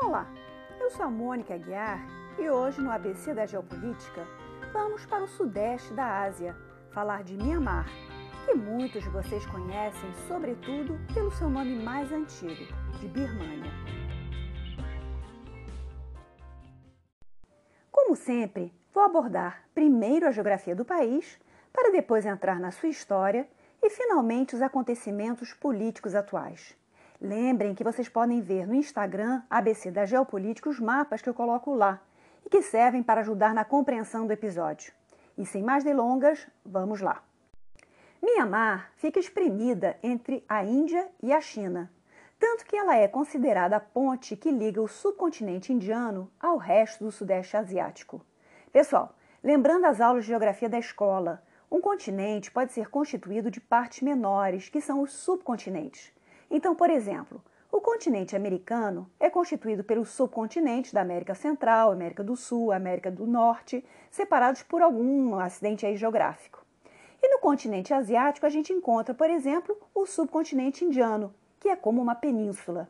Olá, eu sou a Mônica Aguiar e hoje no ABC da Geopolítica vamos para o sudeste da Ásia falar de Myanmar, que muitos de vocês conhecem, sobretudo pelo seu nome mais antigo, de Birmânia. Como sempre, vou abordar primeiro a geografia do país, para depois entrar na sua história e finalmente os acontecimentos políticos atuais. Lembrem que vocês podem ver no Instagram ABC da Geopolítica os mapas que eu coloco lá e que servem para ajudar na compreensão do episódio. E sem mais delongas, vamos lá. Mianmar fica espremida entre a Índia e a China, tanto que ela é considerada a ponte que liga o subcontinente indiano ao resto do Sudeste Asiático. Pessoal, lembrando as aulas de geografia da escola, um continente pode ser constituído de partes menores, que são os subcontinentes. Então, por exemplo, o continente americano é constituído pelos subcontinentes da América Central, América do Sul, América do Norte, separados por algum acidente geográfico. E no continente asiático a gente encontra, por exemplo, o subcontinente indiano, que é como uma península.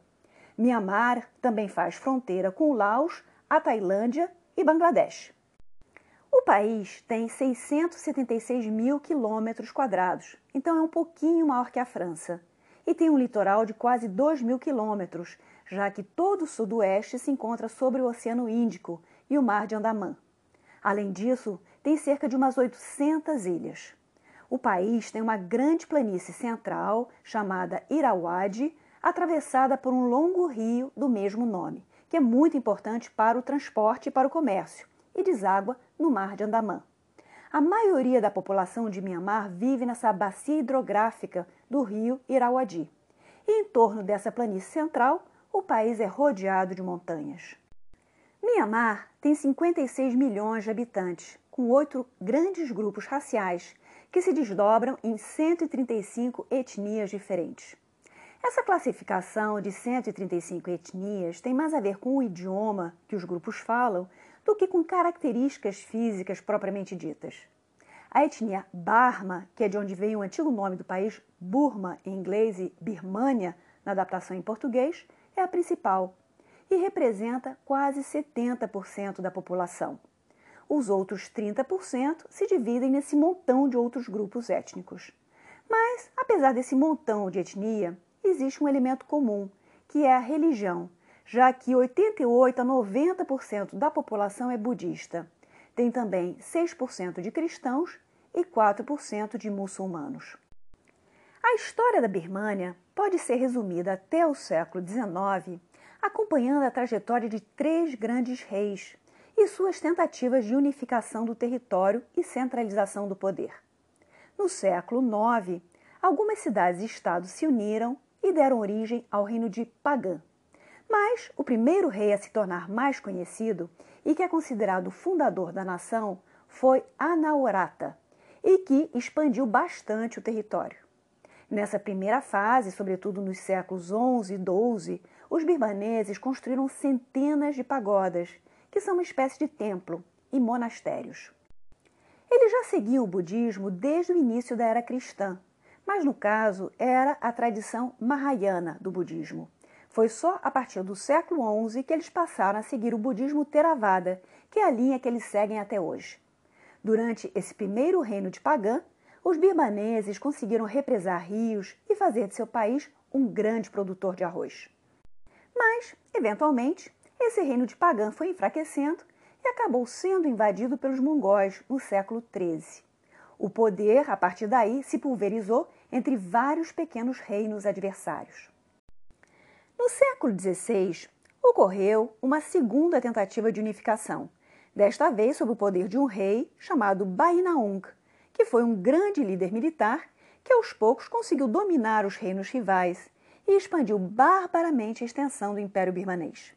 Myanmar também faz fronteira com o Laos, a Tailândia e Bangladesh. O país tem 676 mil quilômetros quadrados, então é um pouquinho maior que a França e tem um litoral de quase 2 mil quilômetros, já que todo o sudoeste se encontra sobre o Oceano Índico e o Mar de Andaman. Além disso, tem cerca de umas 800 ilhas. O país tem uma grande planície central, chamada Irauadi, atravessada por um longo rio do mesmo nome, que é muito importante para o transporte e para o comércio, e deságua no Mar de Andaman. A maioria da população de Mianmar vive nessa bacia hidrográfica do rio Irauadi. E em torno dessa planície central, o país é rodeado de montanhas. Mianmar tem 56 milhões de habitantes, com oito grandes grupos raciais, que se desdobram em 135 etnias diferentes. Essa classificação de 135 etnias tem mais a ver com o idioma que os grupos falam do que com características físicas propriamente ditas. A etnia Barma, que é de onde vem o antigo nome do país, Burma em inglês e Birmânia na adaptação em português, é a principal e representa quase 70% da população. Os outros 30% se dividem nesse montão de outros grupos étnicos. Mas, apesar desse montão de etnia, existe um elemento comum, que é a religião, já que 88 a 90% da população é budista. Tem também 6% de cristãos e 4% de muçulmanos. A história da Birmânia pode ser resumida até o século XIX, acompanhando a trajetória de três grandes reis e suas tentativas de unificação do território e centralização do poder. No século IX, algumas cidades e estados se uniram e deram origem ao reino de Pagan. Mas o primeiro rei a se tornar mais conhecido e que é considerado o fundador da nação foi Anaurata e que expandiu bastante o território. Nessa primeira fase, sobretudo nos séculos XI e XII, os birmaneses construíram centenas de pagodas, que são uma espécie de templo, e monastérios. Eles já seguiam o budismo desde o início da era cristã, mas no caso era a tradição Mahayana do budismo. Foi só a partir do século XI que eles passaram a seguir o budismo Theravada, que é a linha que eles seguem até hoje. Durante esse primeiro reino de Pagã, os birmaneses conseguiram represar rios e fazer de seu país um grande produtor de arroz. Mas, eventualmente, esse reino de Pagã foi enfraquecendo e acabou sendo invadido pelos mongóis no século XIII. O poder, a partir daí, se pulverizou entre vários pequenos reinos adversários. No século XVI, ocorreu uma segunda tentativa de unificação, desta vez sob o poder de um rei chamado Bainaung, que foi um grande líder militar que aos poucos conseguiu dominar os reinos rivais e expandiu barbaramente a extensão do Império Birmanês.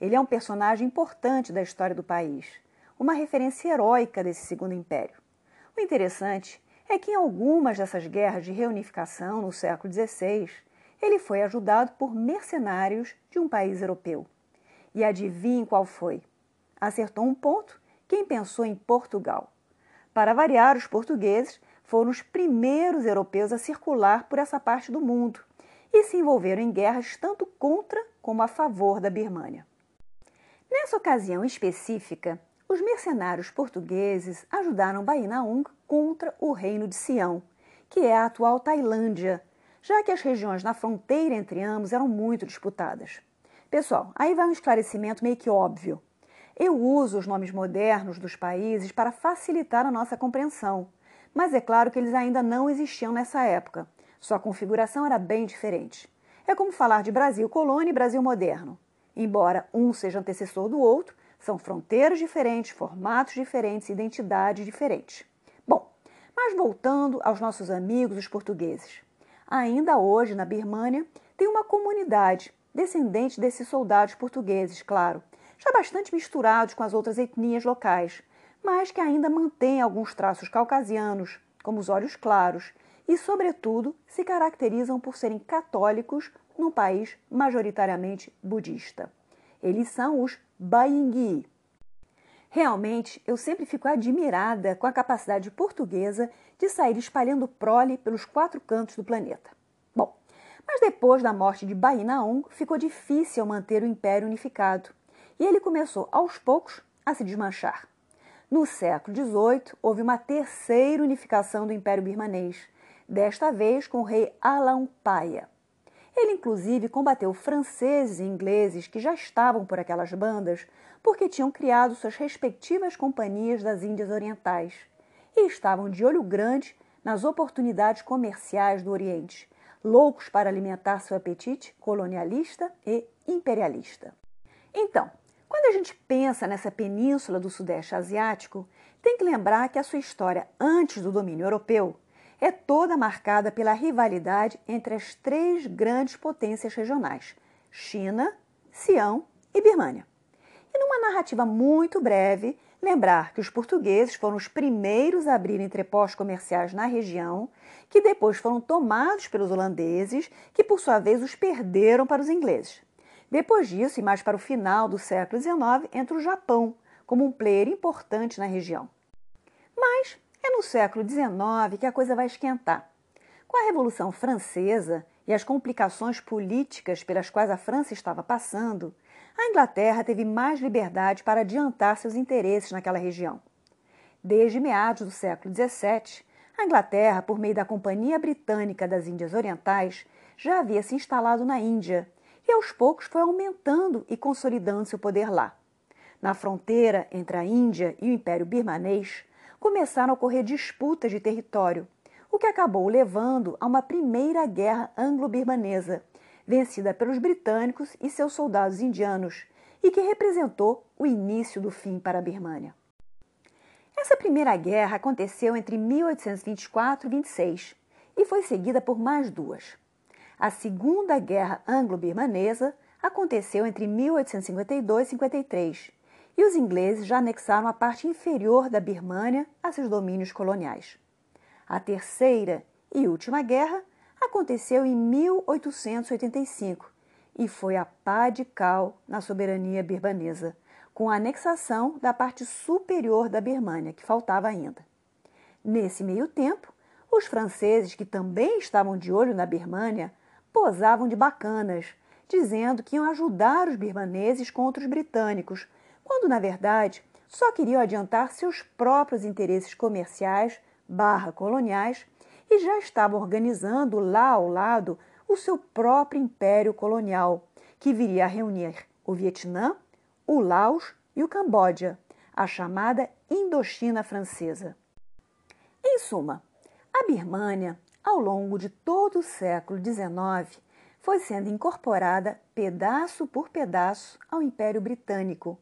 Ele é um personagem importante da história do país, uma referência heróica desse segundo império. O interessante é que em algumas dessas guerras de reunificação no século XVI, ele foi ajudado por mercenários de um país europeu. E adivinhe qual foi? Acertou um ponto quem pensou em Portugal. Para variar, os portugueses foram os primeiros europeus a circular por essa parte do mundo e se envolveram em guerras tanto contra como a favor da Birmânia. Nessa ocasião específica, os mercenários portugueses ajudaram Baínaung contra o Reino de Sião, que é a atual Tailândia, já que as regiões na fronteira entre ambos eram muito disputadas. Pessoal, aí vai um esclarecimento meio que óbvio. Eu uso os nomes modernos dos países para facilitar a nossa compreensão, mas é claro que eles ainda não existiam nessa época. Sua configuração era bem diferente. É como falar de Brasil colônia e Brasil moderno. Embora um seja antecessor do outro, são fronteiras diferentes, formatos diferentes, identidades diferentes. Bom, mas voltando aos nossos amigos, os portugueses. Ainda hoje, na Birmânia, tem uma comunidade descendente desses soldados portugueses, claro, já bastante misturados com as outras etnias locais, mas que ainda mantém alguns traços caucasianos, como os olhos claros, e, sobretudo, se caracterizam por serem católicos num país majoritariamente budista. Eles são os Baingui. Realmente, eu sempre fico admirada com a capacidade portuguesa de sair espalhando prole pelos quatro cantos do planeta. Bom, mas depois da morte de Baínaung, ficou difícil manter o império unificado, e ele começou aos poucos a se desmanchar. No século XVIII, houve uma terceira unificação do Império Birmanês, desta vez com o rei Alampaya. Ele, inclusive, combateu franceses e ingleses que já estavam por aquelas bandas porque tinham criado suas respectivas companhias das Índias Orientais e estavam de olho grande nas oportunidades comerciais do Oriente, loucos para alimentar seu apetite colonialista e imperialista. Então, quando a gente pensa nessa península do Sudeste Asiático, tem que lembrar que a sua história antes do domínio europeu é toda marcada pela rivalidade entre as três grandes potências regionais: China, Sião e Birmânia. E numa narrativa muito breve, lembrar que os portugueses foram os primeiros a abrir entrepostos comerciais na região, que depois foram tomados pelos holandeses, que por sua vez os perderam para os ingleses. Depois disso, e mais para o final do século XIX, entra o Japão como um player importante na região. Mas é no século XIX que a coisa vai esquentar. Com a Revolução Francesa e as complicações políticas pelas quais a França estava passando, a Inglaterra teve mais liberdade para adiantar seus interesses naquela região. Desde meados do século XVII, a Inglaterra, por meio da Companhia Britânica das Índias Orientais, já havia se instalado na Índia e aos poucos foi aumentando e consolidando seu poder lá. Na fronteira entre a Índia e o Império Birmanês, começaram a ocorrer disputas de território, o que acabou levando a uma primeira guerra anglo-birmanesa, vencida pelos britânicos e seus soldados indianos, e que representou o início do fim para a Birmânia. Essa primeira guerra aconteceu entre 1824 e 26 e foi seguida por mais duas. A Segunda Guerra Anglo-Birmanesa aconteceu entre 1852 e 53 e os ingleses já anexaram a parte inferior da Birmânia a seus domínios coloniais. A terceira e última guerra aconteceu em 1885 e foi a pá de cal na soberania birmanesa, com a anexação da parte superior da Birmânia, que faltava ainda. Nesse meio tempo, os franceses, que também estavam de olho na Birmânia, posavam de bacanas, dizendo que iam ajudar os birmaneses contra os britânicos, quando na verdade só queriam adiantar seus próprios interesses comerciais barra coloniais e já estavam organizando lá ao lado o seu próprio império colonial, que viria a reunir o Vietnã, o Laos e o Camboja, a chamada Indochina Francesa. Em suma, a Birmânia, ao longo de todo o século XIX, foi sendo incorporada pedaço por pedaço ao Império Britânico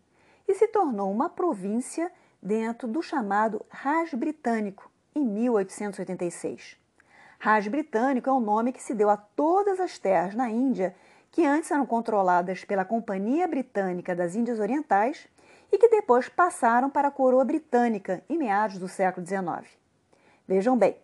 e se tornou uma província dentro do chamado Raj Britânico, em 1886. Raj Britânico é o nome que se deu a todas as terras na Índia que antes eram controladas pela Companhia Britânica das Índias Orientais e que depois passaram para a coroa britânica em meados do século XIX. Vejam bem,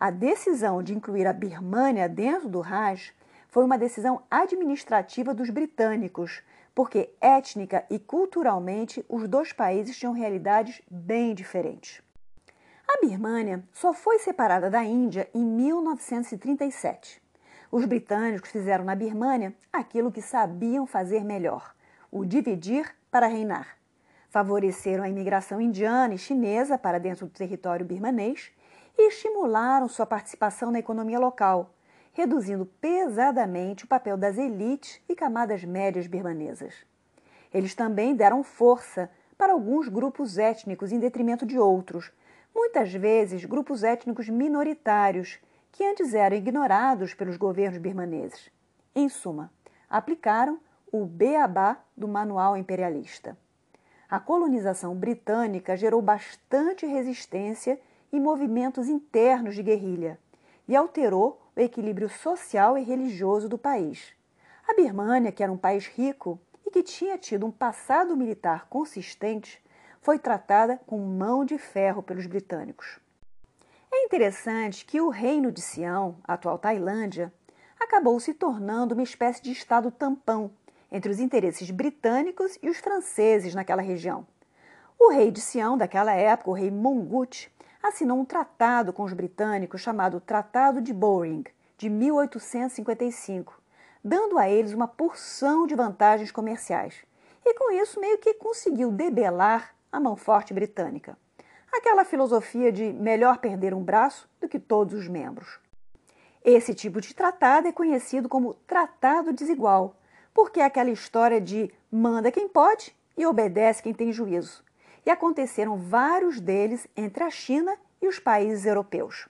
a decisão de incluir a Birmânia dentro do Raj foi uma decisão administrativa dos britânicos, porque étnica e culturalmente os dois países tinham realidades bem diferentes. A Birmânia só foi separada da Índia em 1937. Os britânicos fizeram na Birmânia aquilo que sabiam fazer melhor: o dividir para reinar. Favoreceram a imigração indiana e chinesa para dentro do território birmanês e estimularam sua participação na economia local, reduzindo pesadamente o papel das elites e camadas médias birmanesas. Eles também deram força para alguns grupos étnicos em detrimento de outros, muitas vezes grupos étnicos minoritários, que antes eram ignorados pelos governos birmaneses. Em suma, aplicaram o beabá do manual imperialista. A colonização britânica gerou bastante resistência e movimentos internos de guerrilha e alterou o equilíbrio social e religioso do país. A Birmânia, que era um país rico e que tinha tido um passado militar consistente, foi tratada com mão de ferro pelos britânicos. É interessante que o Reino de Sião, atual Tailândia, acabou se tornando uma espécie de estado tampão entre os interesses britânicos e os franceses naquela região. O rei de Sião daquela época, o rei Mongut, assinou um tratado com os britânicos chamado Tratado de Bowring, de 1855, dando a eles uma porção de vantagens comerciais. E com isso meio que conseguiu debelar a mão forte britânica. Aquela filosofia de melhor perder um braço do que todos os membros. Esse tipo de tratado é conhecido como tratado desigual, porque é aquela história de manda quem pode e obedece quem tem juízo. E aconteceram vários deles entre a China e os países europeus.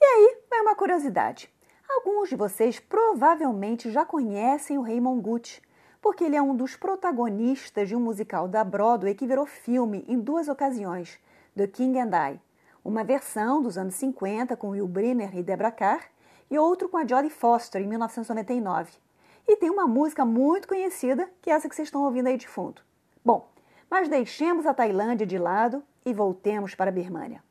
E aí vai uma curiosidade. Alguns de vocês provavelmente já conhecem o Rei Mongut, porque ele é um dos protagonistas de um musical da Broadway que virou filme em duas ocasiões, The King and I. Uma versão dos anos 50 com Will Brynner e Deborah Carr e outro com a Jodie Foster em 1999. E tem uma música muito conhecida, que é essa que vocês estão ouvindo aí de fundo. Bom, mas deixemos a Tailândia de lado e voltemos para a Birmânia.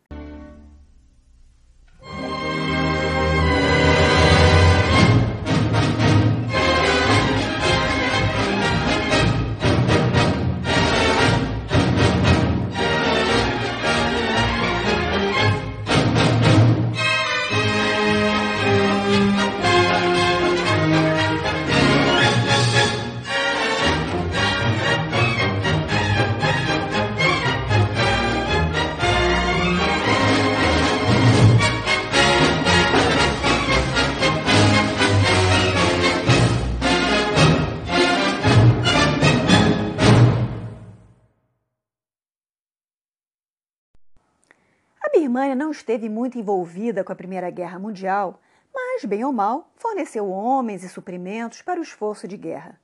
Birmania não esteve muito envolvida com a Primeira Guerra Mundial, mas, bem ou mal, forneceu homens e suprimentos para o esforço de guerra.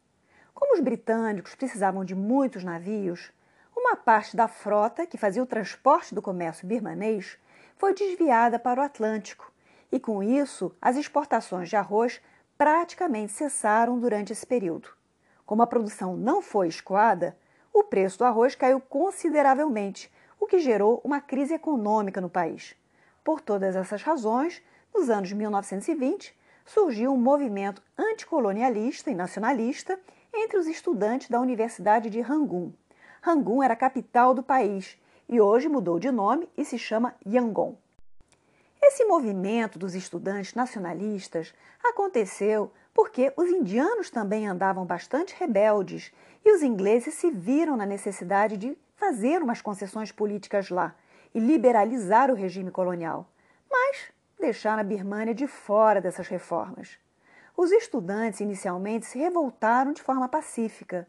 Como os britânicos precisavam de muitos navios, uma parte da frota que fazia o transporte do comércio birmanês foi desviada para o Atlântico, e com isso as exportações de arroz praticamente cessaram durante esse período. Como a produção não foi escoada, o preço do arroz caiu consideravelmente que gerou uma crise econômica no país. Por todas essas razões, nos anos 1920, surgiu um movimento anticolonialista e nacionalista entre os estudantes da Universidade de Rangoon. Rangoon era a capital do país e hoje mudou de nome e se chama Yangon. Esse movimento dos estudantes nacionalistas aconteceu porque os indianos também andavam bastante rebeldes e os ingleses se viram na necessidade de fazer umas concessões políticas lá e liberalizar o regime colonial, mas deixaram a Birmânia de fora dessas reformas. Os estudantes inicialmente se revoltaram de forma pacífica.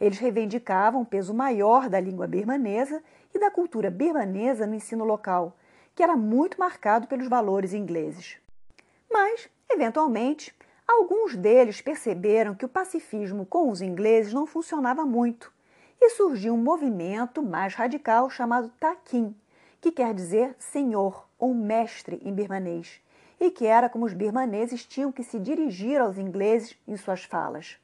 Eles reivindicavam um peso maior da língua birmanesa e da cultura birmanesa no ensino local, que era muito marcado pelos valores ingleses. Mas, eventualmente, alguns deles perceberam que o pacifismo com os ingleses não funcionava muito e surgiu um movimento mais radical chamado Takin, que quer dizer senhor ou mestre em birmanês, e que era como os birmaneses tinham que se dirigir aos ingleses em suas falas.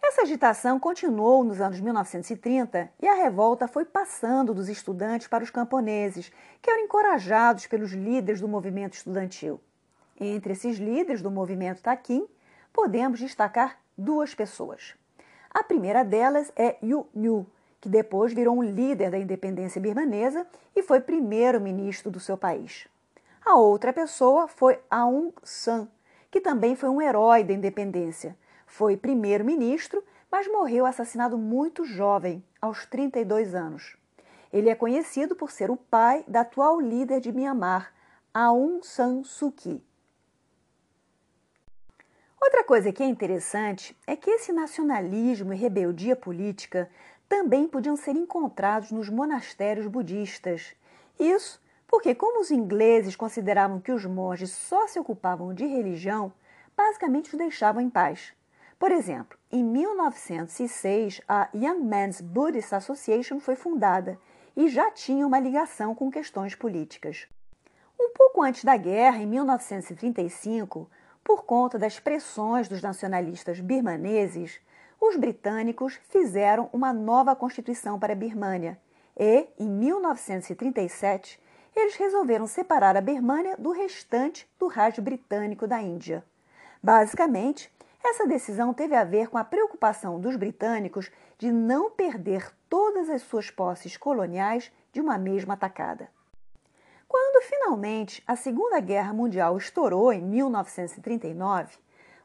Essa agitação continuou nos anos 1930 e a revolta foi passando dos estudantes para os camponeses, que eram encorajados pelos líderes do movimento estudantil. Entre esses líderes do movimento Takin, podemos destacar duas pessoas. A primeira delas é Yu Nhu, que depois virou um líder da independência birmanesa e foi primeiro-ministro do seu país. A outra pessoa foi Aung San, que também foi um herói da independência. Foi primeiro-ministro, mas morreu assassinado muito jovem, aos 32 anos. Ele é conhecido por ser o pai da atual líder de Myanmar, Aung San Suu Kyi. Outra coisa que é interessante é que esse nacionalismo e rebeldia política também podiam ser encontrados nos monastérios budistas. Isso porque, como os ingleses consideravam que os monges só se ocupavam de religião, basicamente os deixavam em paz. Por exemplo, em 1906, a Young Men's Buddhist Association foi fundada e já tinha uma ligação com questões políticas. Um pouco antes da guerra, em 1935, por conta das pressões dos nacionalistas birmaneses, os britânicos fizeram uma nova constituição para a Birmânia e, em 1937, eles resolveram separar a Birmânia do restante do Raj britânico da Índia. Basicamente, essa decisão teve a ver com a preocupação dos britânicos de não perder todas as suas posses coloniais de uma mesma atacada. Quando finalmente a Segunda Guerra Mundial estourou em 1939,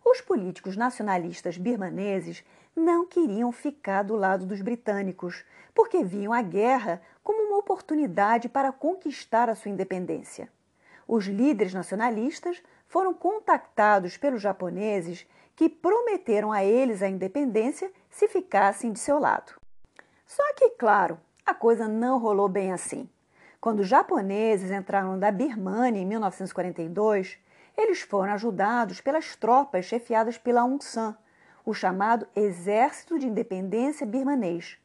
os políticos nacionalistas birmaneses não queriam ficar do lado dos britânicos, porque viam a guerra como uma oportunidade para conquistar a sua independência. Os líderes nacionalistas foram contactados pelos japoneses que prometeram a eles a independência se ficassem de seu lado. Só que, claro, a coisa não rolou bem assim. Quando os japoneses entraram da Birmania em 1942, eles foram ajudados pelas tropas chefiadas pela Aung San, o chamado Exército de Independência Birmanês.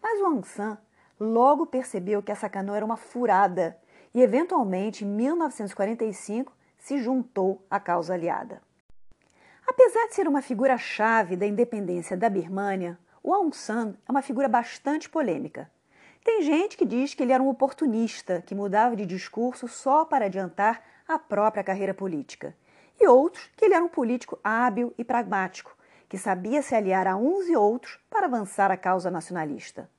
Mas o Aung San logo percebeu que essa canoa era uma furada e, eventualmente, em 1945, se juntou à causa aliada. Apesar de ser uma figura-chave da independência da Birmânia, o Aung San é uma figura bastante polêmica. Tem gente que diz que ele era um oportunista, que mudava de discurso só para adiantar a própria carreira política. E outros que ele era um político hábil e pragmático, que sabia se aliar a uns e outros para avançar a causa nacionalista.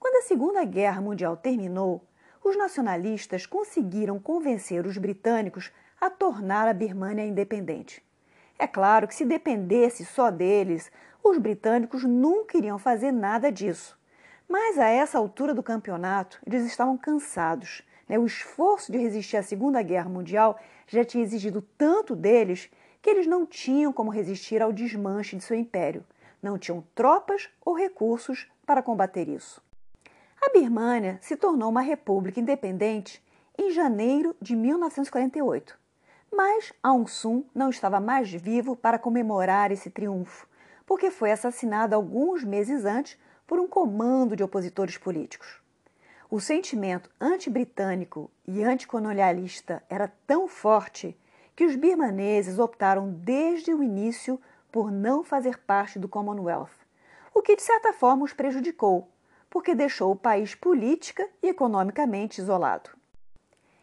Quando a Segunda Guerra Mundial terminou, os nacionalistas conseguiram convencer os britânicos a tornar a Birmânia independente. É claro que se dependesse só deles, os britânicos nunca iriam fazer nada disso. Mas a essa altura do campeonato, eles estavam cansados. Né? O esforço de resistir à Segunda Guerra Mundial já tinha exigido tanto deles que eles não tinham como resistir ao desmanche de seu império. Não tinham tropas ou recursos para combater isso. A Birmânia se tornou uma república independente em janeiro de 1948. Mas Aung San não estava mais vivo para comemorar esse triunfo, porque foi assassinado alguns meses antes por um comando de opositores políticos. O sentimento anti-britânico e anticolonialista era tão forte que os birmaneses optaram desde o início por não fazer parte do Commonwealth, o que de certa forma os prejudicou, porque deixou o país política e economicamente isolado.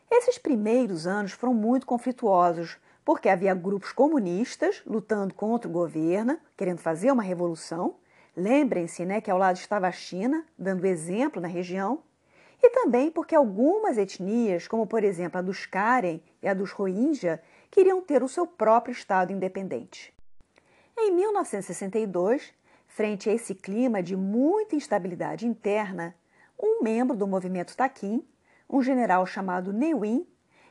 Esses primeiros anos foram muito conflituosos, porque havia grupos comunistas lutando contra o governo, querendo fazer uma revolução, Lembrem-se né, que ao lado estava a China, dando exemplo na região, e também porque algumas etnias, como por exemplo a dos Karen e a dos Rohingya, queriam ter o seu próprio Estado independente. Em 1962, frente a esse clima de muita instabilidade interna, um membro do movimento Takin, um general chamado Neuin,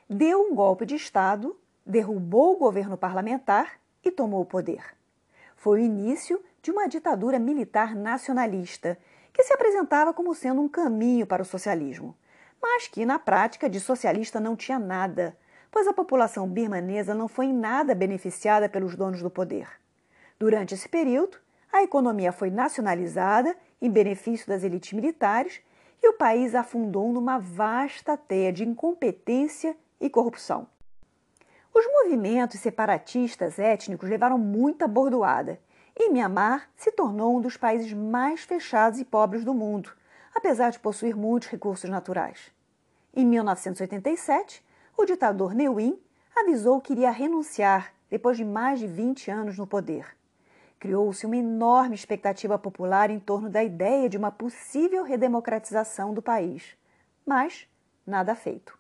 deu um golpe de Estado, derrubou o governo parlamentar e tomou o poder. Foi o início de uma ditadura militar nacionalista, que se apresentava como sendo um caminho para o socialismo, mas que na prática de socialista não tinha nada, pois a população birmanesa não foi em nada beneficiada pelos donos do poder. Durante esse período, a economia foi nacionalizada em benefício das elites militares e o país afundou numa vasta teia de incompetência e corrupção. Os movimentos separatistas étnicos levaram muita bordoada e Mianmar se tornou um dos países mais fechados e pobres do mundo, apesar de possuir muitos recursos naturais. Em 1987, o ditador Ne Win avisou que iria renunciar depois de mais de 20 anos no poder. Criou-se uma enorme expectativa popular em torno da ideia de uma possível redemocratização do país, mas nada feito.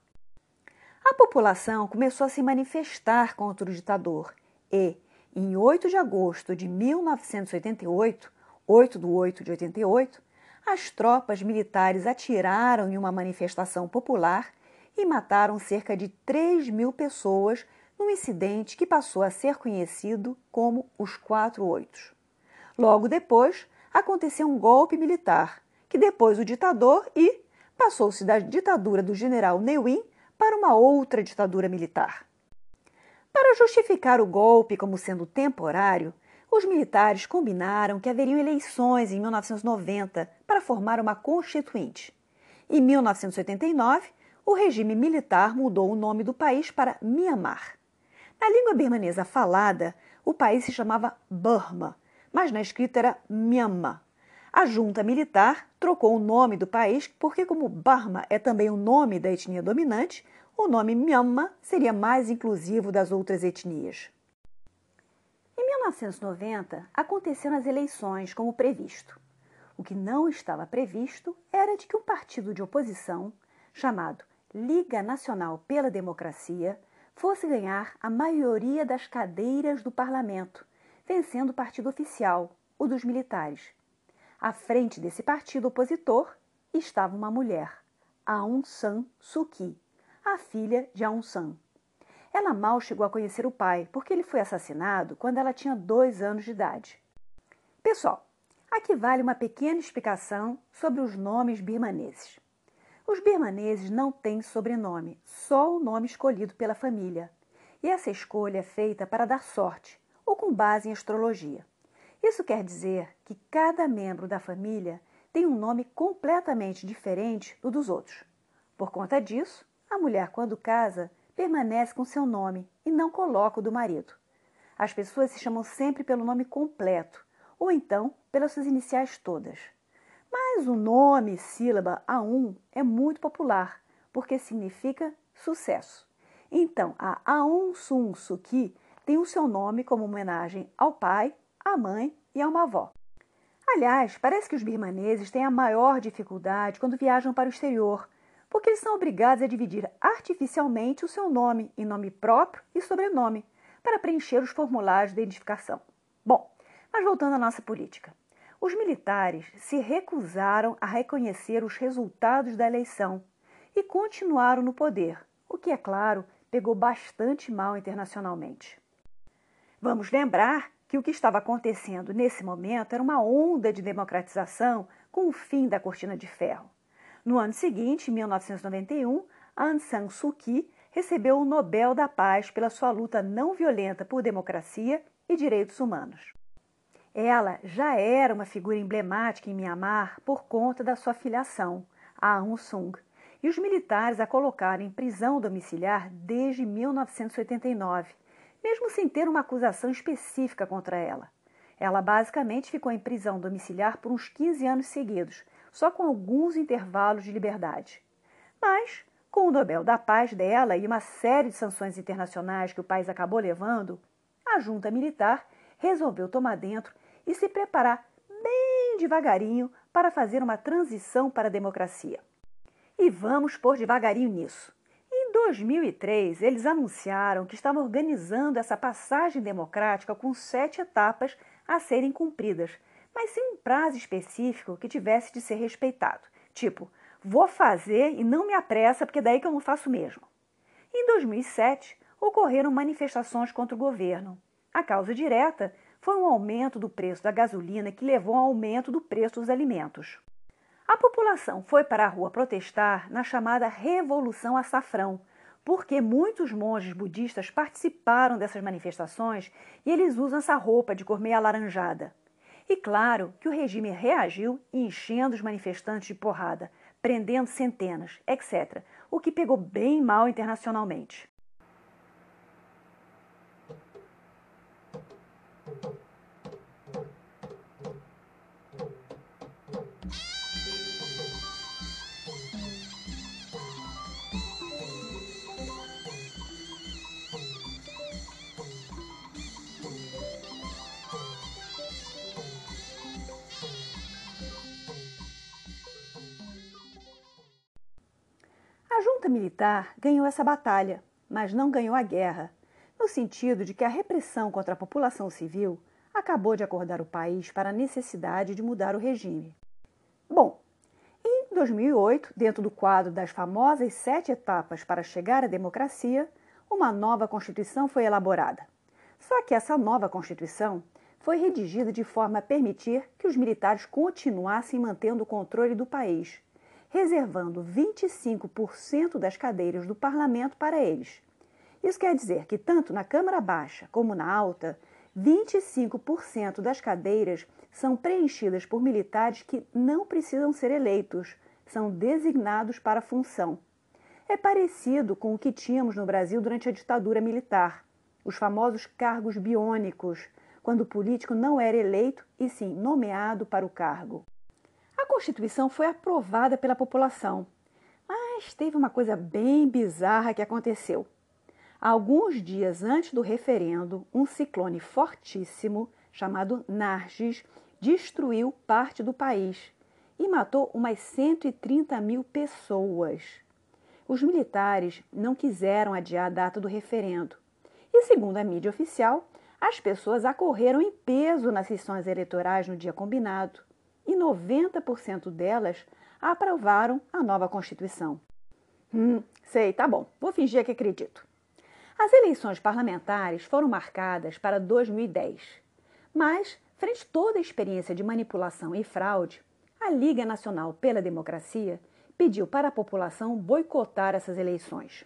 A população começou a se manifestar contra o ditador e, em 8 de agosto de 1988, 8 de 8 de 88, as tropas militares atiraram em uma manifestação popular e mataram cerca de 3 mil pessoas num incidente que passou a ser conhecido como os Quatro Oitos. Logo depois, aconteceu um golpe militar, que depois o ditador e passou-se da ditadura do general Neuwin para uma outra ditadura militar. Para justificar o golpe como sendo temporário, os militares combinaram que haveriam eleições em 1990 para formar uma constituinte. Em 1989, o regime militar mudou o nome do país para Myanmar. Na língua birmanesa falada, o país se chamava Burma, mas na escrita era Myanmar. A junta militar trocou o nome do país porque, como Burma é também o nome da etnia dominante, o nome Myanmar seria mais inclusivo das outras etnias. Em 1990, aconteceram as eleições como previsto. O que não estava previsto era de que um partido de oposição, chamado Liga Nacional pela Democracia, fosse ganhar a maioria das cadeiras do parlamento, vencendo o partido oficial, o dos militares. À frente desse partido opositor estava uma mulher, Aung San Suu Kyi, a filha de Aung San. Ela mal chegou a conhecer o pai, porque ele foi assassinado quando ela tinha dois anos de idade. Pessoal, aqui vale uma pequena explicação sobre os nomes birmaneses. Os birmaneses não têm sobrenome, só o nome escolhido pela família. E essa escolha é feita para dar sorte, ou com base em astrologia. Isso quer dizer que cada membro da família tem um nome completamente diferente do dos outros. Por conta disso, a mulher, quando casa, permanece com seu nome e não coloca o do marido. As pessoas se chamam sempre pelo nome completo, ou então pelas suas iniciais todas. Mas o nome sílaba Aum é muito popular, porque significa sucesso. Então, a Aung Sun Suu Kyi tem o seu nome como homenagem ao pai, à mãe e a uma avó. Aliás, parece que os birmaneses têm a maior dificuldade quando viajam para o exterior, porque eles são obrigados a dividir artificialmente o seu nome em nome próprio e sobrenome, para preencher os formulários de identificação. Bom, mas voltando à nossa política. Os militares se recusaram a reconhecer os resultados da eleição e continuaram no poder, o que, é claro, pegou bastante mal internacionalmente. Vamos lembrar que o que estava acontecendo nesse momento era uma onda de democratização com o fim da cortina de ferro. No ano seguinte, em 1991, Aung San Suu Kyi recebeu o Nobel da Paz pela sua luta não violenta por democracia e direitos humanos. Ela já era uma figura emblemática em Myanmar por conta da sua filiação, a Aung Sung, e os militares a colocaram em prisão domiciliar desde 1989, mesmo sem ter uma acusação específica contra ela. Ela basicamente ficou em prisão domiciliar por uns 15 anos seguidos, só com alguns intervalos de liberdade. Mas, com o Nobel da Paz dela e uma série de sanções internacionais que o país acabou levando, a junta militar resolveu tomar dentro e se preparar bem devagarinho para fazer uma transição para a democracia. E vamos por devagarinho nisso. Em 2003, eles anunciaram que estavam organizando essa passagem democrática com sete etapas a serem cumpridas, mas sem um prazo específico que tivesse de ser respeitado. Tipo, vou fazer e não me apressa, porque daí que eu não faço mesmo. Em 2007, ocorreram manifestações contra o governo. A causa direta foi um aumento do preço da gasolina que levou ao aumento do preço dos alimentos. A população foi para a rua protestar na chamada Revolução Açafrão, porque muitos monges budistas participaram dessas manifestações e eles usam essa roupa de meio alaranjada. E claro que o regime reagiu enchendo os manifestantes de porrada, prendendo centenas, etc., o que pegou bem mal internacionalmente. Militar ganhou essa batalha, mas não ganhou a guerra, no sentido de que a repressão contra a população civil acabou de acordar o país para a necessidade de mudar o regime. Bom, em 2008, dentro do quadro das famosas sete etapas para chegar à democracia, uma nova Constituição foi elaborada. Só que essa nova Constituição foi redigida de forma a permitir que os militares continuassem mantendo o controle do país, reservando 25% das cadeiras do parlamento para eles. Isso quer dizer que, tanto na Câmara Baixa como na Alta, 25% das cadeiras são preenchidas por militares que não precisam ser eleitos, são designados para a função. É parecido com o que tínhamos no Brasil durante a ditadura militar, os famosos cargos biônicos, quando o político não era eleito e sim nomeado para o cargo. A Constituição foi aprovada pela população, mas teve uma coisa bem bizarra que aconteceu. Alguns dias antes do referendo, um ciclone fortíssimo, chamado Nargis, destruiu parte do país e matou umas 130 mil pessoas. Os militares não quiseram adiar a data do referendo e, segundo a mídia oficial, as pessoas acorreram em peso nas sessões eleitorais no dia combinado e 90% delas aprovaram a nova Constituição. Hum, sei, tá bom, vou fingir que acredito. As eleições parlamentares foram marcadas para 2010, mas, frente a toda a experiência de manipulação e fraude, a Liga Nacional pela Democracia pediu para a população boicotar essas eleições.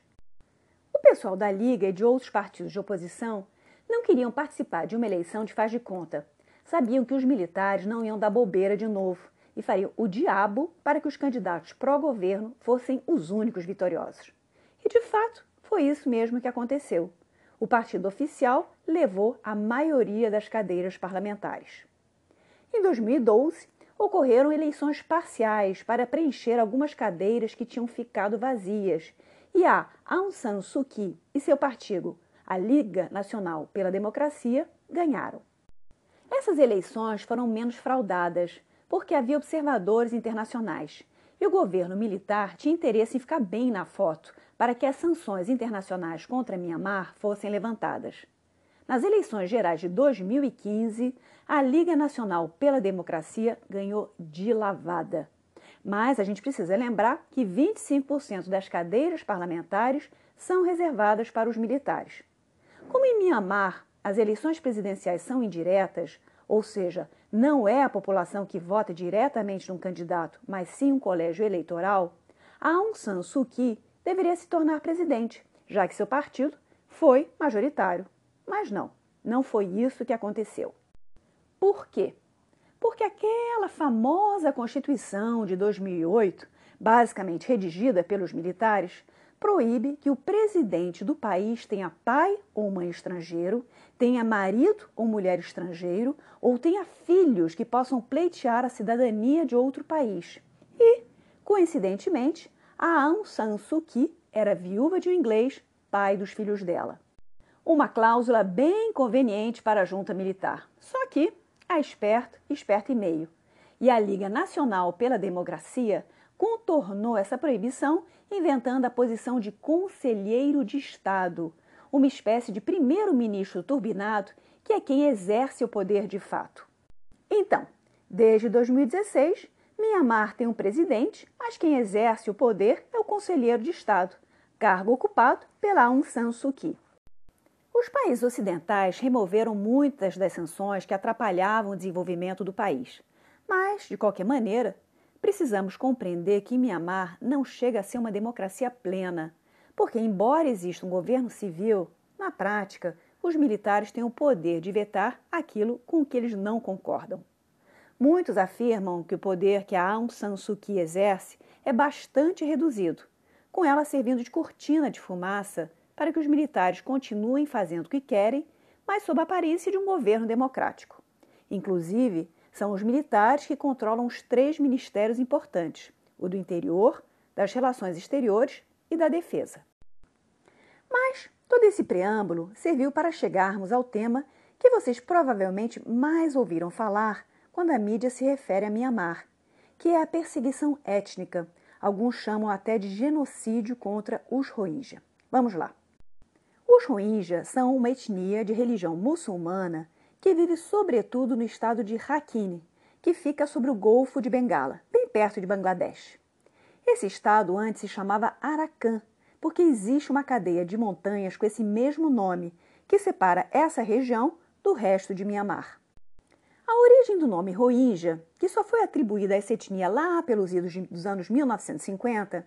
O pessoal da Liga e de outros partidos de oposição não queriam participar de uma eleição de faz de conta. Sabiam que os militares não iam dar bobeira de novo e fariam o diabo para que os candidatos pró-governo fossem os únicos vitoriosos. E de fato, foi isso mesmo que aconteceu. O partido oficial levou a maioria das cadeiras parlamentares. Em 2012, ocorreram eleições parciais para preencher algumas cadeiras que tinham ficado vazias, e a Aung San Suu Kyi e seu partido a Liga Nacional pela Democracia, ganharam. Essas eleições foram menos fraudadas, porque havia observadores internacionais e o governo militar tinha interesse em ficar bem na foto para que as sanções internacionais contra Mianmar fossem levantadas. Nas eleições gerais de 2015, a Liga Nacional pela Democracia ganhou de lavada. Mas a gente precisa lembrar que 25% das cadeiras parlamentares são reservadas para os militares. Como em Mianmar as eleições presidenciais são indiretas, ou seja, não é a população que vota diretamente num candidato, mas sim um colégio eleitoral, Aung San Suu Kyi deveria se tornar presidente, já que seu partido foi majoritário. Mas não, não foi isso que aconteceu. Por quê? Porque aquela famosa Constituição de 2008, basicamente redigida pelos militares, proíbe que o presidente do país tenha pai ou mãe estrangeiro, tenha marido ou mulher estrangeiro, ou tenha filhos que possam pleitear a cidadania de outro país. E, coincidentemente, a Aung San Suu Kyi era viúva de um inglês, pai dos filhos dela. Uma cláusula bem conveniente para a junta militar. Só que a esperto, esperto e meio. E a Liga Nacional pela Democracia contornou essa proibição inventando a posição de conselheiro de Estado, uma espécie de primeiro-ministro turbinado que é quem exerce o poder de fato. Então, desde 2016, Mianmar tem um presidente, mas quem exerce o poder é o conselheiro de Estado, cargo ocupado pela Aung San Suu Kyi. Os países ocidentais removeram muitas das sanções que atrapalhavam o desenvolvimento do país, mas, de qualquer maneira, precisamos compreender que Mianmar não chega a ser uma democracia plena, porque, embora exista um governo civil, na prática, os militares têm o poder de vetar aquilo com o que eles não concordam. Muitos afirmam que o poder que a Aung San Suu Kyi exerce é bastante reduzido, com ela servindo de cortina de fumaça para que os militares continuem fazendo o que querem, mas sob a aparência de um governo democrático. Inclusive, são os militares que controlam os três ministérios importantes: o do interior, das relações exteriores e da defesa. Mas todo esse preâmbulo serviu para chegarmos ao tema que vocês provavelmente mais ouviram falar quando a mídia se refere a Mianmar, que é a perseguição étnica. Alguns chamam até de genocídio contra os Rohingya. Vamos lá. Os Rohingya são uma etnia de religião muçulmana que vive sobretudo no estado de Rakhine, que fica sobre o Golfo de Bengala, bem perto de Bangladesh. Esse estado antes se chamava Arakan, porque existe uma cadeia de montanhas com esse mesmo nome, que separa essa região do resto de Mianmar. A origem do nome Rohingya, que só foi atribuída a essa etnia lá pelos idos dos anos 1950,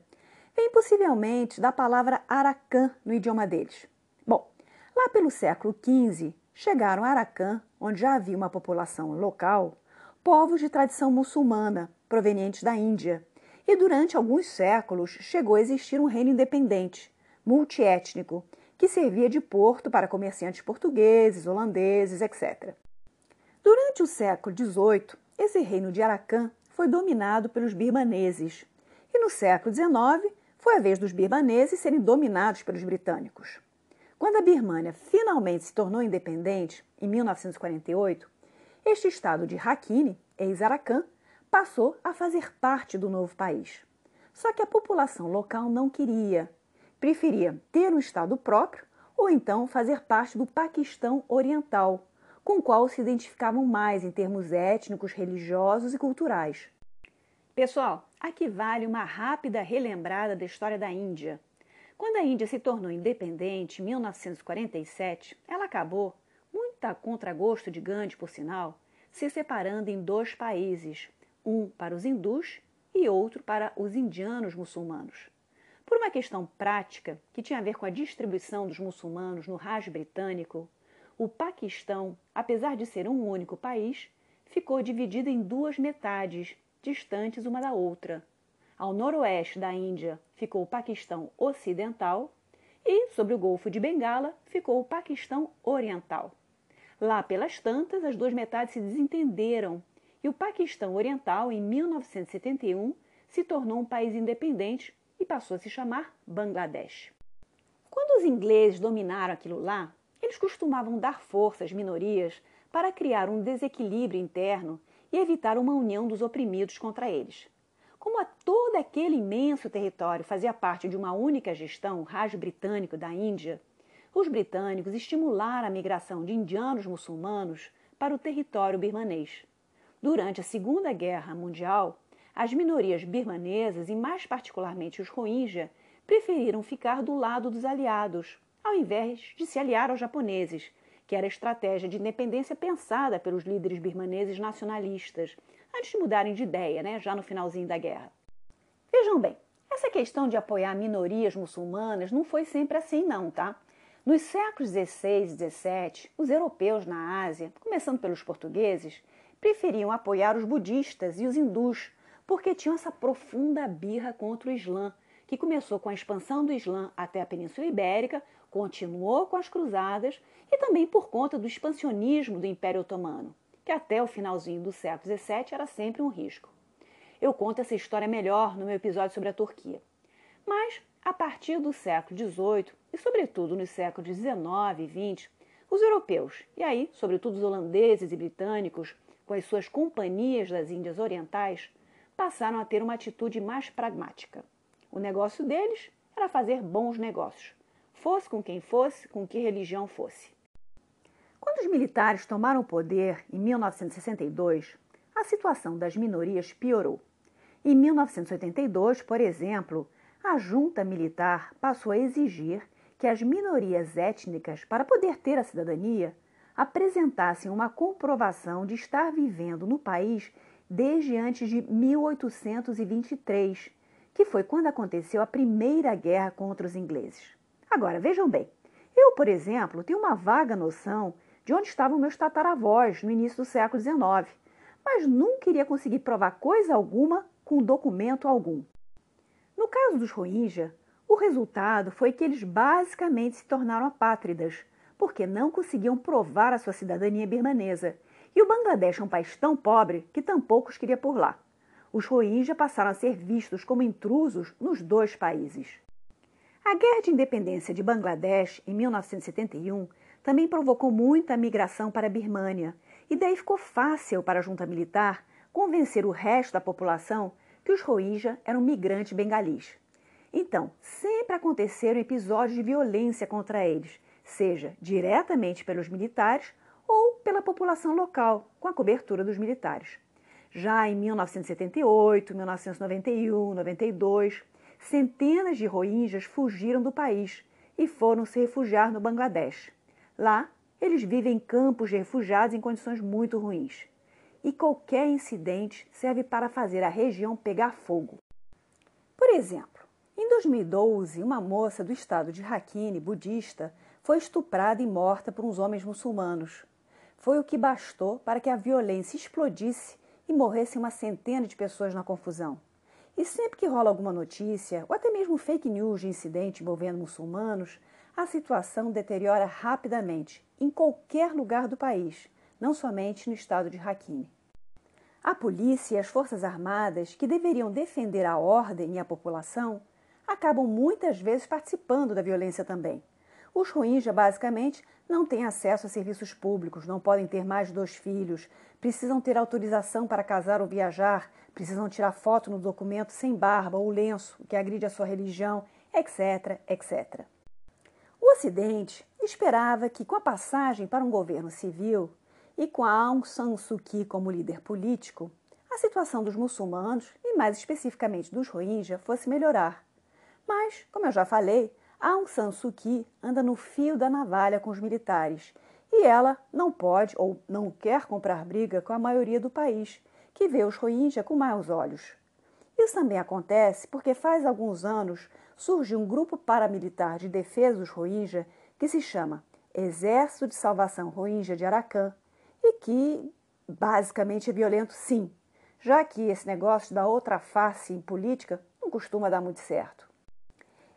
vem possivelmente da palavra Arakan no idioma deles. Bom, lá pelo século XV, chegaram a Arakan, onde já havia uma população local, povos de tradição muçulmana provenientes da Índia, e durante alguns séculos chegou a existir um reino independente, multiétnico, que servia de porto para comerciantes portugueses, holandeses, etc. Durante o século XVIII, esse reino de Arakan foi dominado pelos birmaneses, e no século XIX foi a vez dos birmaneses serem dominados pelos britânicos. Quando a Birmânia finalmente se tornou independente, em 1948, este estado de Rakhine, ex-Arakan, passou a fazer parte do novo país. Só que a população local não queria. Preferia ter um estado próprio ou então fazer parte do Paquistão Oriental, com o qual se identificavam mais em termos étnicos, religiosos e culturais. Pessoal, aqui vale uma rápida relembrada da história da Índia. Quando a Índia se tornou independente em 1947, ela acabou, muito a contragosto de Gandhi, por sinal, se separando em dois países, um para os hindus e outro para os indianos muçulmanos. Por uma questão prática que tinha a ver com a distribuição dos muçulmanos no Raj britânico, o Paquistão, apesar de ser um único país, ficou dividido em duas metades, distantes uma da outra. Ao noroeste da Índia ficou o Paquistão Ocidental e, sobre o Golfo de Bengala, ficou o Paquistão Oriental. Lá pelas tantas, as duas metades se desentenderam e o Paquistão Oriental, em 1971, se tornou um país independente e passou a se chamar Bangladesh. Quando os ingleses dominaram aquilo lá, eles costumavam dar força às minorias para criar um desequilíbrio interno e evitar uma união dos oprimidos contra eles. Como a todo aquele imenso território fazia parte de uma única gestão, o Raj britânico da Índia, os britânicos estimularam a migração de indianos muçulmanos para o território birmanês. Durante a Segunda Guerra Mundial, as minorias birmanesas, e mais particularmente os Rohingya, preferiram ficar do lado dos aliados, ao invés de se aliar aos japoneses, que era a estratégia de independência pensada pelos líderes birmaneses nacionalistas, antes de mudarem de ideia, né, já no finalzinho da guerra. Vejam bem, essa questão de apoiar minorias muçulmanas não foi sempre assim, não, tá? Nos séculos XVI e XVII, os europeus na Ásia, começando pelos portugueses, preferiam apoiar os budistas e os hindus, porque tinham essa profunda birra contra o Islã, que começou com a expansão do Islã até a Península Ibérica, continuou com as cruzadas e também por conta do expansionismo do Império Otomano, que até o finalzinho do século XVII era sempre um risco. Eu conto essa história melhor no meu episódio sobre a Turquia. Mas, a partir do século XVIII e, sobretudo, nos séculos XIX e XX, os europeus, e aí, sobretudo os holandeses e britânicos, com as suas companhias das Índias Orientais, passaram a ter uma atitude mais pragmática. O negócio deles era fazer bons negócios, fosse com quem fosse, com que religião fosse. Quando os militares tomaram o poder em 1962, a situação das minorias piorou. Em 1982, por exemplo, a junta militar passou a exigir que as minorias étnicas, para poder ter a cidadania, apresentassem uma comprovação de estar vivendo no país desde antes de 1823, que foi quando aconteceu a primeira guerra contra os ingleses. Agora, vejam bem, eu, por exemplo, tenho uma vaga noção de onde estavam meus tataravós no início do século XIX, mas nunca iria conseguir provar coisa alguma com documento algum. No caso dos Rohingya, o resultado foi que eles basicamente se tornaram apátridas, porque não conseguiam provar a sua cidadania birmanesa. E o Bangladesh é um país tão pobre que tampouco os queria por lá. Os Rohingya passaram a ser vistos como intrusos nos dois países. A Guerra de Independência de Bangladesh, em 1971, também provocou muita migração para a Birmânia, e daí ficou fácil para a junta militar convencer o resto da população que os Rohingya eram migrantes bengalis. Então, sempre aconteceram episódios de violência contra eles, seja diretamente pelos militares ou pela população local, com a cobertura dos militares. Já em 1978, 1991, 92, centenas de rohingyas fugiram do país e foram se refugiar no Bangladesh. Lá, eles vivem em campos de refugiados em condições muito ruins. E qualquer incidente serve para fazer a região pegar fogo. Por exemplo, em 2012, uma moça do estado de Rakhine, budista, foi estuprada e morta por uns homens muçulmanos. Foi o que bastou para que a violência explodisse e morressem uma centena de pessoas na confusão. E sempre que rola alguma notícia, ou até mesmo fake news de incidente envolvendo muçulmanos, a situação deteriora rapidamente em qualquer lugar do país, não somente no estado de Rakhine. A polícia e as forças armadas, que deveriam defender a ordem e a população, acabam muitas vezes participando da violência também. Os Rohingya, basicamente, não têm acesso a serviços públicos, não podem ter mais dois filhos, precisam ter autorização para casar ou viajar, precisam tirar foto no documento sem barba ou lenço, que agride a sua religião, etc, etc. O Ocidente esperava que, com a passagem para um governo civil e com a Aung San Suu Kyi como líder político, a situação dos muçulmanos, e mais especificamente dos Rohingya, fosse melhorar. Mas, como eu já falei, Aung San Suu Kyi anda no fio da navalha com os militares e ela não pode ou não quer comprar briga com a maioria do país, que vê os Rohingya com maus olhos. Isso também acontece porque faz alguns anos surge um grupo paramilitar de defesa dos Rohingya que se chama Exército de Salvação Rohingya de Arakan e que basicamente é violento sim, já que esse negócio da outra face em política não costuma dar muito certo.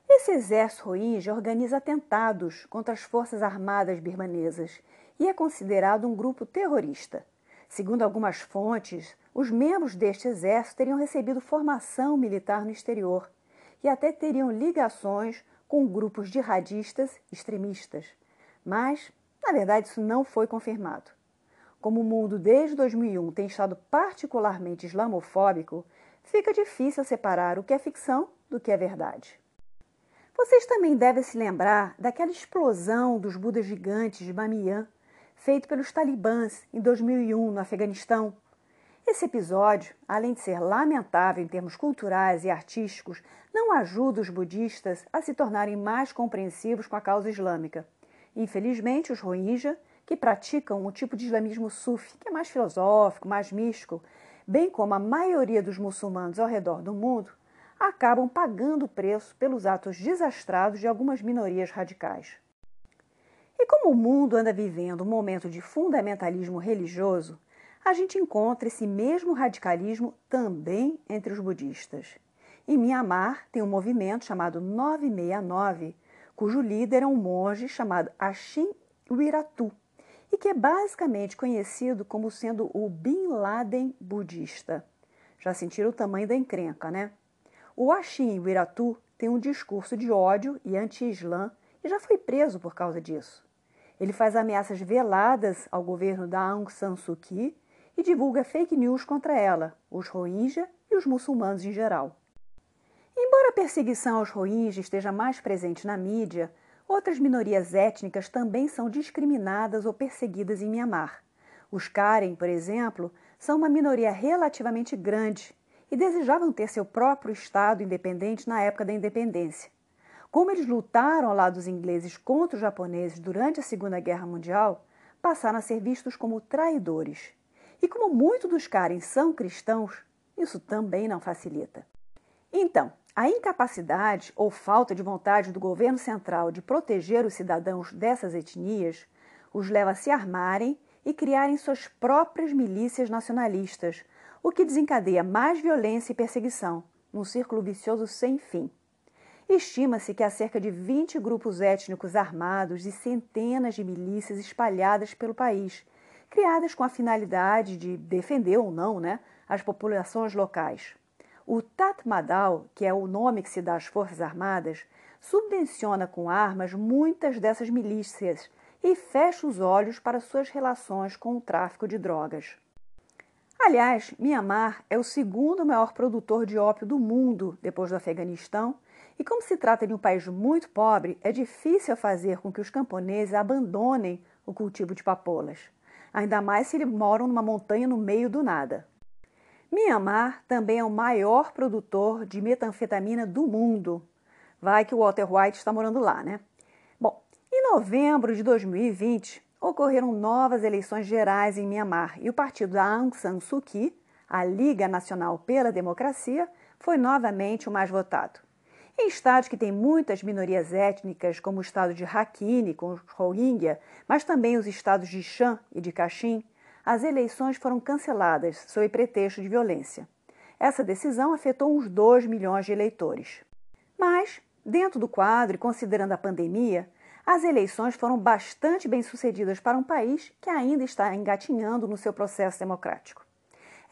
Esse exército Rohingya organiza atentados contra as forças armadas birmanesas e é considerado um grupo terrorista. Segundo algumas fontes, os membros deste exército teriam recebido formação militar no exterior e até teriam ligações com grupos jihadistas extremistas. Mas, na verdade, isso não foi confirmado. Como o mundo desde 2001 tem estado particularmente islamofóbico, fica difícil separar o que é ficção do que é verdade. Vocês também devem se lembrar daquela explosão dos Budas gigantes de Bamiyan, feito pelos talibãs em 2001 no Afeganistão. Esse episódio, além de ser lamentável em termos culturais e artísticos, não ajuda os budistas a se tornarem mais compreensivos com a causa islâmica. Infelizmente, os Rohingya, que praticam um tipo de islamismo sufi, que é mais filosófico, mais místico, bem como a maioria dos muçulmanos ao redor do mundo, acabam pagando o preço pelos atos desastrados de algumas minorias radicais. E como o mundo anda vivendo um momento de fundamentalismo religioso, a gente encontra esse mesmo radicalismo também entre os budistas. Em Myanmar tem um movimento chamado 969, cujo líder é um monge chamado Ashin Wiratu, e que é basicamente conhecido como sendo o Bin Laden budista. Já sentiram o tamanho da encrenca, né? O Ashin Wiratu tem um discurso de ódio e anti-islã e já foi preso por causa disso. Ele faz ameaças veladas ao governo da Aung San Suu Kyi e divulga fake news contra ela, os Rohingya e os muçulmanos em geral. Embora a perseguição aos Rohingya esteja mais presente na mídia, outras minorias étnicas também são discriminadas ou perseguidas em Myanmar. Os Karen, por exemplo, são uma minoria relativamente grande e desejavam ter seu próprio Estado independente na época da independência. Como eles lutaram ao lado dos ingleses contra os japoneses durante a Segunda Guerra Mundial, passaram a ser vistos como traidores. E como muitos dos Karen são cristãos, isso também não facilita. Então, a incapacidade ou falta de vontade do governo central de proteger os cidadãos dessas etnias os leva a se armarem e criarem suas próprias milícias nacionalistas, o que desencadeia mais violência e perseguição, num círculo vicioso sem fim. Estima-se que há cerca de 20 grupos étnicos armados e centenas de milícias espalhadas pelo país, criadas com a finalidade de defender ou não né, as populações locais. O Tatmadaw, que é o nome que se dá às Forças Armadas, subvenciona com armas muitas dessas milícias e fecha os olhos para suas relações com o tráfico de drogas. Aliás, Myanmar é o segundo maior produtor de ópio do mundo depois do Afeganistão, e como se trata de um país muito pobre, é difícil fazer com que os camponeses abandonem o cultivo de papoulas. ainda mais se eles moram numa montanha no meio do nada. Myanmar também é o maior produtor de metanfetamina do mundo. Vai que o Walter White está morando lá, né? Bom, em novembro de 2020, ocorreram novas eleições gerais em Myanmar e o partido da Aung San Suu Kyi, a Liga Nacional pela Democracia, foi novamente o mais votado. Em estados que têm muitas minorias étnicas, como o estado de Rakhine, com os Rohingya, mas também os estados de Shan e de Kachin, as eleições foram canceladas sob pretexto de violência. Essa decisão afetou uns 2 milhões de eleitores. Mas, dentro do quadro e considerando a pandemia, as eleições foram bastante bem sucedidas para um país que ainda está engatinhando no seu processo democrático.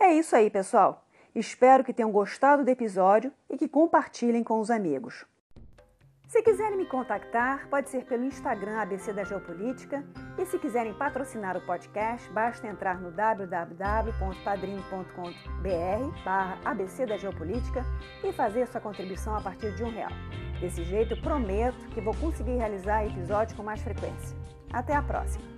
É isso aí, pessoal. Espero que tenham gostado do episódio e que compartilhem com os amigos. Se quiserem me contactar, pode ser pelo Instagram ABC da Geopolítica. E se quiserem patrocinar o podcast, basta entrar no www.padrim.com.br ABC da Geopolítica e fazer sua contribuição a partir de um real. Desse jeito, prometo que vou conseguir realizar episódios com mais frequência. Até a próxima!